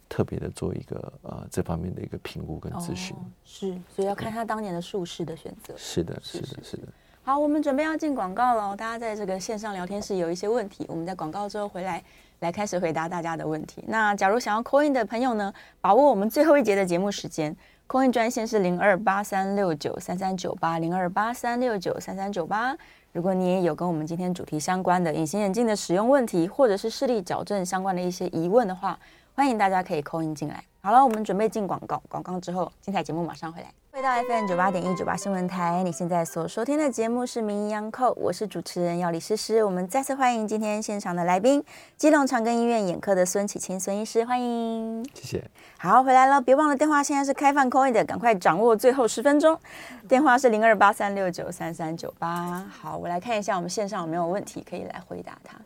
特别的做一个呃这方面的一个评估跟咨询。Oh. 是，所以要看他当年的术式的选择。是的，是的，是的。好，我们准备要进广告了，大家在这个线上聊天室有一些问题，我们在广告之后回来。来开始回答大家的问题。那假如想要 call in 的朋友呢，把握我们最后一节的节目时间，call in 专线是零二八三六九三三九八零二八三六九三三九八。如果你也有跟我们今天主题相关的隐形眼镜的使用问题，或者是视力矫正相关的一些疑问的话，欢迎大家可以 call in 进来。好了，我们准备进广告，广告之后精彩节目马上回来。回到 FM 九八点一九八新闻台，你现在所收听的节目是《名医央叩》，我是主持人药理诗诗。我们再次欢迎今天现场的来宾，基隆长庚医院眼科的孙启清孙医师，欢迎。谢谢。好，回来了，别忘了电话现在是开放 call in 的，赶快掌握最后十分钟。电话是零二八三六九三三九八。好，我来看一下我们线上有没有问题可以来回答他。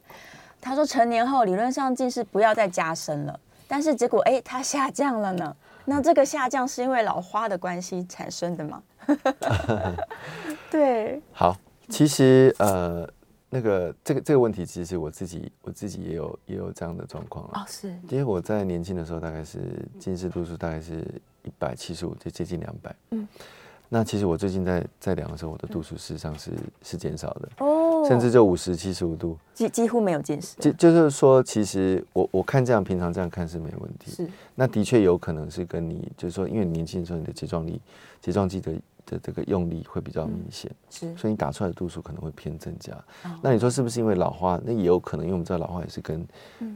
他说成年后理论上近视不要再加深了，但是结果哎，它下降了呢。那这个下降是因为老花的关系产生的吗？对，好，其实呃，那个这个这个问题，其实我自己我自己也有也有这样的状况了。哦，是，因为我在年轻的时候，大概是近视度数大概是一百七十五，就接近两百。嗯。那其实我最近在在量的时候，我的度数事实上是是减少的哦，甚至就五十七十五度，几几乎没有近视。就就是说，其实我我看这样，平常这样看是没问题。是，那的确有可能是跟你就是说，因为你年轻的时候你的睫状力、睫状肌的的这个用力会比较明显，是，所以你打出来的度数可能会偏增加。那你说是不是因为老花？那也有可能，因为我们知道老花也是跟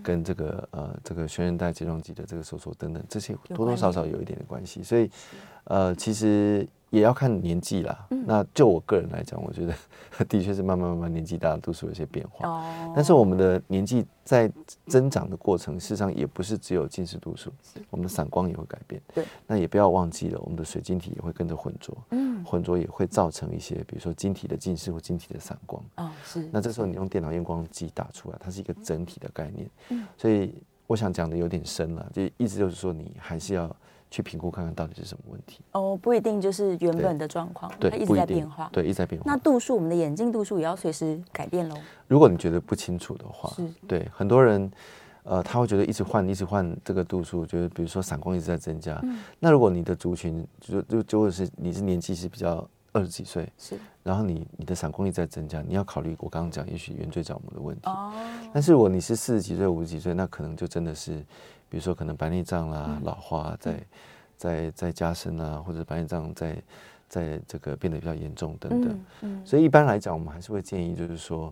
跟这个呃这个悬韧带睫状肌的这个收缩等等这些多多少少有一点的关系。所以呃，其实。也要看年纪啦。嗯、那就我个人来讲，我觉得 的确是慢慢慢慢年纪大，度数有些变化。哦。但是我们的年纪在增长的过程，事实上也不是只有近视度数，我们的散光也会改变。对。那也不要忘记了，我们的水晶体也会跟着浑浊。嗯。浑浊也会造成一些，比如说晶体的近视或晶体的散光。哦，是。那这时候你用电脑验光机打出来，它是一个整体的概念。嗯。所以我想讲的有点深了，就意思就是说，你还是要。去评估看看到底是什么问题哦，不一定就是原本的状况，对，它一直在变化，对，一直在变化。那度数，我们的眼镜度数也要随时改变喽。如果你觉得不清楚的话，是对很多人，呃，他会觉得一直换，一直换这个度数，就是比如说散光一直在增加。嗯，那如果你的族群就就就会是你是年纪是比较二十几岁，是，然后你你的散光一直在增加，你要考虑我刚刚讲也许圆锥角膜的问题。哦，但是如果你是四十几岁、五十几岁，那可能就真的是，比如说可能白内障啦、嗯、老化在。嗯在在加深啊，或者白内障在在这个变得比较严重等等，嗯嗯、所以一般来讲，我们还是会建议，就是说，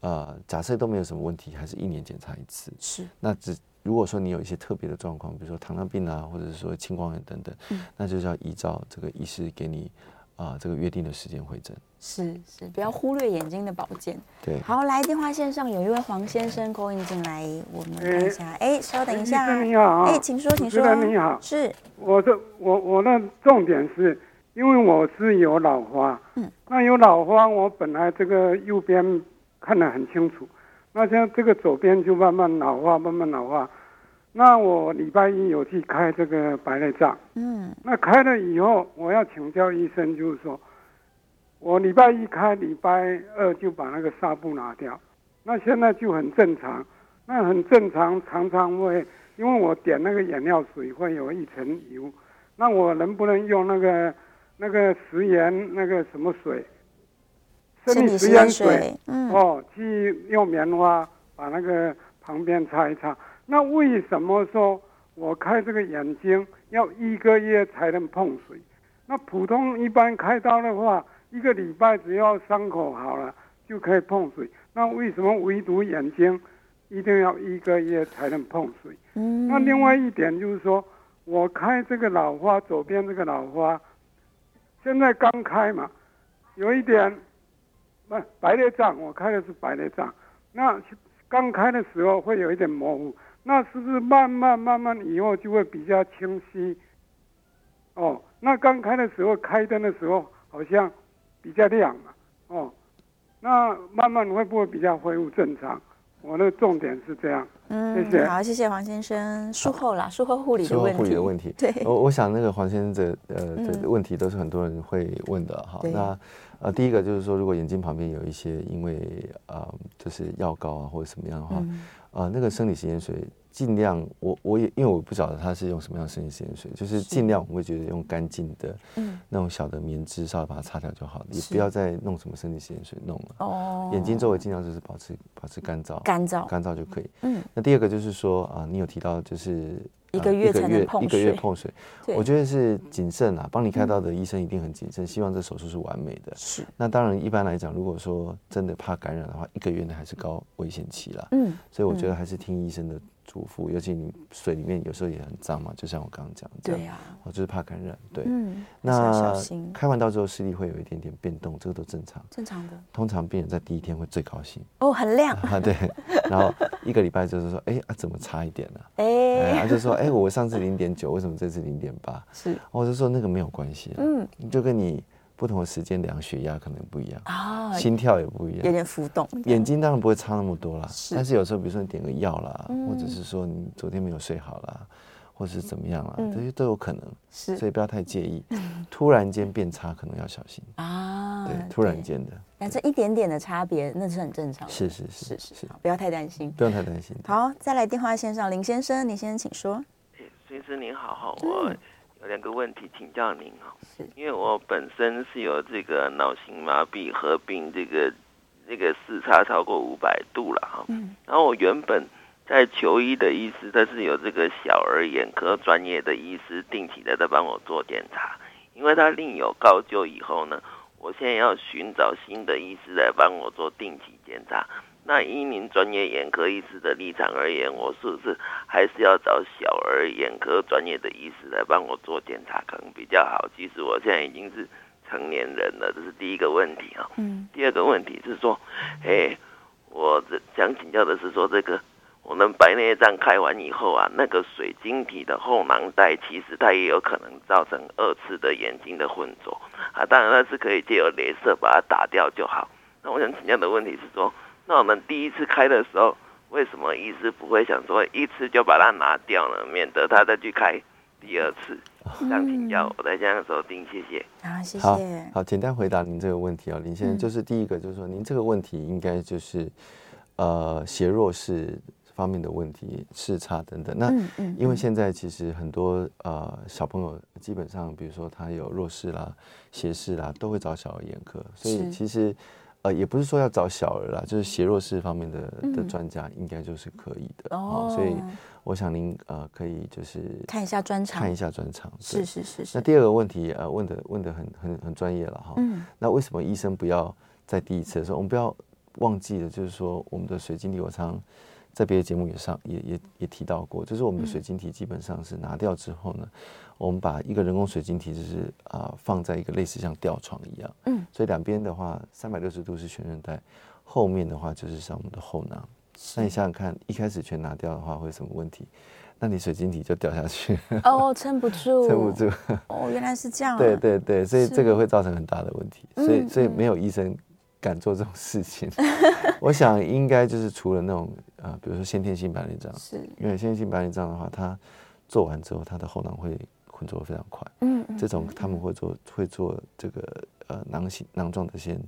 呃，假设都没有什么问题，还是一年检查一次。是。那只如果说你有一些特别的状况，比如说糖尿病啊，或者是说青光眼等等，嗯、那就是要依照这个医师给你啊、呃、这个约定的时间会诊。是是，不要忽略眼睛的保健。对，好，来电话线上有一位黄先生 call in 进来，我们看一下。哎、欸，稍等一下。你好，哎、欸，请说，请说。你好，是。我的我我的重点是，因为我是有老花，嗯，那有老花，我本来这个右边看得很清楚，那现在这个左边就慢慢老化，慢慢老化。那我礼拜一有去开这个白内障，嗯，那开了以后，我要请教医生，就是说。我礼拜一开，礼拜二就把那个纱布拿掉，那现在就很正常，那很正常，常常会因为我点那个眼药水会有一层油，那我能不能用那个那个食盐那个什么水，生理食盐水，嗯，哦，去用棉花把那个旁边擦一擦。那为什么说我开这个眼睛要一个月才能碰水？那普通一般开刀的话，一个礼拜只要伤口好了就可以碰水。那为什么唯独眼睛一定要一个月才能碰水？嗯，那另外一点就是说，我开这个老花，左边这个老花，现在刚开嘛，有一点，不白内障，我开的是白内障。那刚开的时候会有一点模糊，那是不是慢慢慢慢以后就会比较清晰？哦，那刚开的时候开灯的时候好像比较亮嘛，哦，那慢慢会不会比较恢复正常？我的重点是这样。嗯，谢谢。好，谢谢黄先生。术后啦，术后护理的问题。术后护理的问题。对，我我想那个黄先生的呃的问题都是很多人会问的哈。嗯、那呃第一个就是说，如果眼睛旁边有一些因为呃就是药膏啊或者什么样的话，嗯、啊那个生理食盐水。尽量，我我也因为我不晓得他是用什么样的生理食盐水，就是尽量我会觉得用干净的，嗯，那种小的棉织稍微把它擦掉就好了，也不要再弄什么生理食盐水弄了。哦，眼睛周围尽量就是保持保持干燥，干燥干燥就可以。嗯，那第二个就是说啊，你有提到就是。一个月才能碰水，一个月碰水，我觉得是谨慎啊。帮你开刀的医生一定很谨慎，希望这手术是完美的。是。那当然，一般来讲，如果说真的怕感染的话，一个月呢还是高危险期了。嗯。所以我觉得还是听医生的嘱咐，尤其你水里面有时候也很脏嘛，就像我刚刚讲的。对呀。我就是怕感染。对。嗯。那开完刀之后视力会有一点点变动，这个都正常。正常的。通常病人在第一天会最高兴。哦，很亮。啊，对。然后一个礼拜就是说，哎啊，怎么差一点呢？哎，然后就说，哎。哎，我上次零点九，为什么这次零点八？是，我就说那个没有关系，嗯，就跟你不同的时间量血压可能不一样啊，心跳也不一样，有点浮动。眼睛当然不会差那么多啦，但是有时候比如说你点个药啦，或者是说你昨天没有睡好啦，或者是怎么样啦，这些都有可能，是，所以不要太介意。突然间变差，可能要小心啊，对，突然间的。但这一点点的差别，那是很正常的。是是是是是，不要太担心，不用太担心。好，再来电话线上，林先生，林先生请说。先生您好，好，我有两个问题请教您哈，因为我本身是有这个脑型麻痹合并这个这个视差超过五百度了哈，然后我原本在求医的医师，他是有这个小儿眼科专业的医师定期的在帮我做检查，因为他另有高就以后呢，我现在要寻找新的医师来帮我做定期检查。那依您专业眼科医师的立场而言，我是不是还是要找小儿眼科专业的医师来帮我做检查，可能比较好？其实我现在已经是成年人了，这是第一个问题啊。嗯。第二个问题是说，哎，我这想请教的是说，这个我们白内障开完以后啊，那个水晶体的后囊袋，其实它也有可能造成二次的眼睛的混浊啊。当然，它是可以借由镭射把它打掉就好。那我想请教的问题是说。那我们第一次开的时候，为什么医师不会想说一次就把它拿掉呢？免得他再去开第二次。想请教，我在这样收听，谢谢。好，谢谢。好，好，简单回答您这个问题啊，林先生，就是第一个，就是说您这个问题应该就是呃斜弱视方面的问题，视差等等。那因为现在其实很多呃小朋友基本上，比如说他有弱视啦、斜视啦，都会找小儿眼科，所以其实。呃，也不是说要找小儿啦，就是斜弱视方面的的专家，应该就是可以的。哦，所以我想您呃可以就是看一下专场，看一下专场。是是是是。那第二个问题呃问的问的很很很专业了哈。嗯。那为什么医生不要在第一次的时候，我们不要忘记了，就是说我们的水晶体，我常在别的节目也上也也也提到过，就是我们的水晶体基本上是拿掉之后呢。我们把一个人工水晶体就是啊放在一个类似像吊床一样，嗯，所以两边的话三百六十度是全韧带，后面的话就是像我们的后囊。那你想想看，一开始全拿掉的话会有什么问题？那你水晶体就掉下去哦，撑不住，撑不住。哦，原来是这样。对对对，所以这个会造成很大的问题。所以所以没有医生敢做这种事情。我想应该就是除了那种啊，比如说先天性白内障，是。因为先天性白内障的话，它做完之后，它的后囊会。浑浊非常快，嗯，这种他们会做会做这个呃囊形囊状的先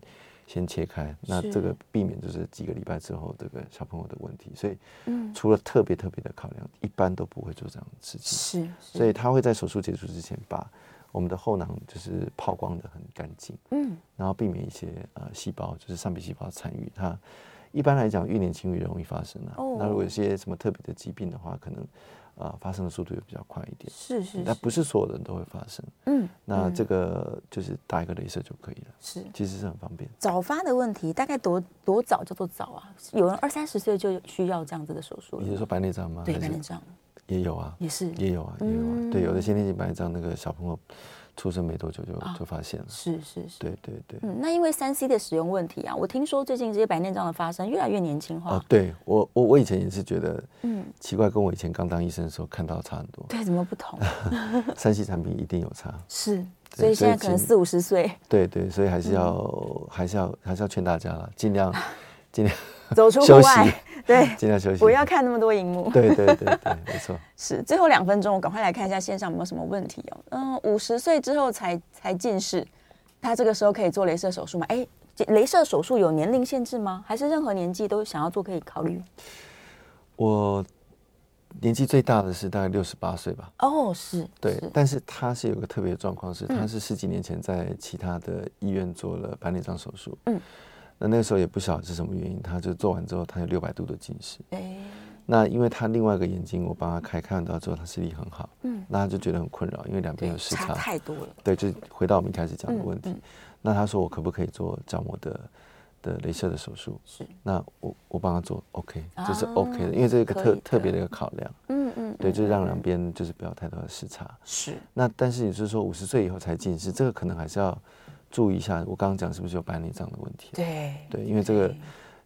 先切开，那这个避免就是几个礼拜之后这个小朋友的问题，所以嗯，除了特别特别的考量，一般都不会做这样的事情，是，所以他会在手术结束之前把我们的后囊就是抛光的很干净，嗯，然后避免一些呃细胞，就是上皮细胞参与。它一般来讲越年轻越容易发生啊。哦，那如果有些什么特别的疾病的话，可能。啊，发生的速度也比较快一点，是是，是，但不是所有人都会发生。嗯，那这个就是打一个镭射就可以了，是，其实是很方便。早发的问题大概多多早叫做早啊？有人二三十岁就需要这样子的手术？你是说白内障吗？对，白内障也有啊，也是也有啊，也有啊。嗯、对，有的先天性白内障那个小朋友。出生没多久就就发现了，是是是，对对对。嗯，那因为三 C 的使用问题啊，我听说最近这些白内障的发生越来越年轻化。哦，对我我我以前也是觉得，嗯，奇怪，跟我以前刚当医生的时候看到差很多。对，怎么不同？三 C 产品一定有差。是，所以现在可能四五十岁。对对，所以还是要还是要还是要劝大家了，尽量 尽量走出户外。对，尽量休息，不要看那么多荧幕。对对对对，没错。是，最后两分钟，我赶快来看一下线上有没有什么问题哦。嗯，五十岁之后才才近视，他这个时候可以做镭射手术吗？哎，镭射手术有年龄限制吗？还是任何年纪都想要做可以考虑？我年纪最大的是大概六十八岁吧。哦，是。对，但是他是有个特别的状况，是他是十几年前在其他的医院做了白内障手术。嗯。那那个时候也不晓得是什么原因，他就做完之后，他有六百度的近视。欸、那因为他另外一个眼睛，我帮他开，开完刀之后，他视力很好。嗯。那他就觉得很困扰，因为两边有视差。太多了。对，就回到我们一开始讲的问题。嗯嗯、那他说我可不可以做角膜的的镭射的手术？是。那我我帮他做，OK，就是 OK 的，啊、因为这一个特特别的一个考量。嗯嗯。对，就是让两边就是不要太多的视差。是。那但是也就是说，五十岁以后才近视，这个可能还是要。注意一下，我刚刚讲是不是有白内障的问题？对对，因为这个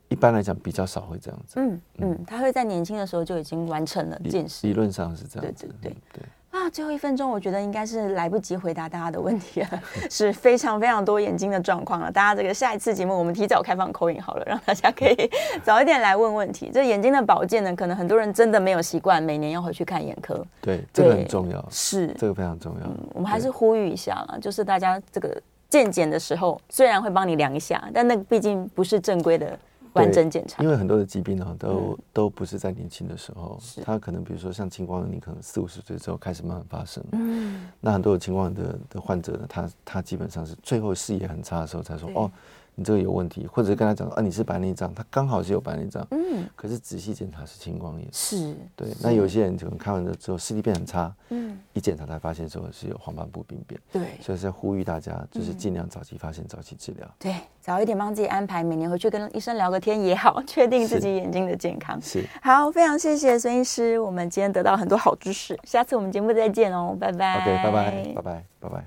一般来讲比较少会这样子。嗯嗯，他会在年轻的时候就已经完成了近视。理论上是这样子。对对对对。啊，最后一分钟，我觉得应该是来不及回答大家的问题了，是非常非常多眼睛的状况了。大家这个下一次节目我们提早开放 call in 好了，让大家可以早一点来问问题。这眼睛的保健呢，可能很多人真的没有习惯，每年要回去看眼科。对，这个很重要。是，这个非常重要。我们还是呼吁一下啦，就是大家这个。健检的时候，虽然会帮你量一下，但那毕竟不是正规的完整检查。因为很多的疾病呢，都、嗯、都不是在年轻的时候，是它可能比如说像青光眼，你可能四五十岁之后开始慢慢发生。嗯，那很多的青光眼的的患者呢，他他基本上是最后视野很差的时候才说哦。你这个有问题，或者是跟他讲啊，你是白内障，他刚好是有白内障，嗯，可是仔细检查是青光眼，是，对。那有些人可能看完了之后视力变很差，嗯，一检查才发现说是有黄斑部病变，对，所以是要呼吁大家就是尽量早期发现，嗯、早期治疗，对，早一点帮自己安排，每年回去跟医生聊个天也好，确定自己眼睛的健康，是。好，非常谢谢孙医师，我们今天得到很多好知识，下次我们节目再见哦，拜拜。OK，拜拜，拜拜，拜拜。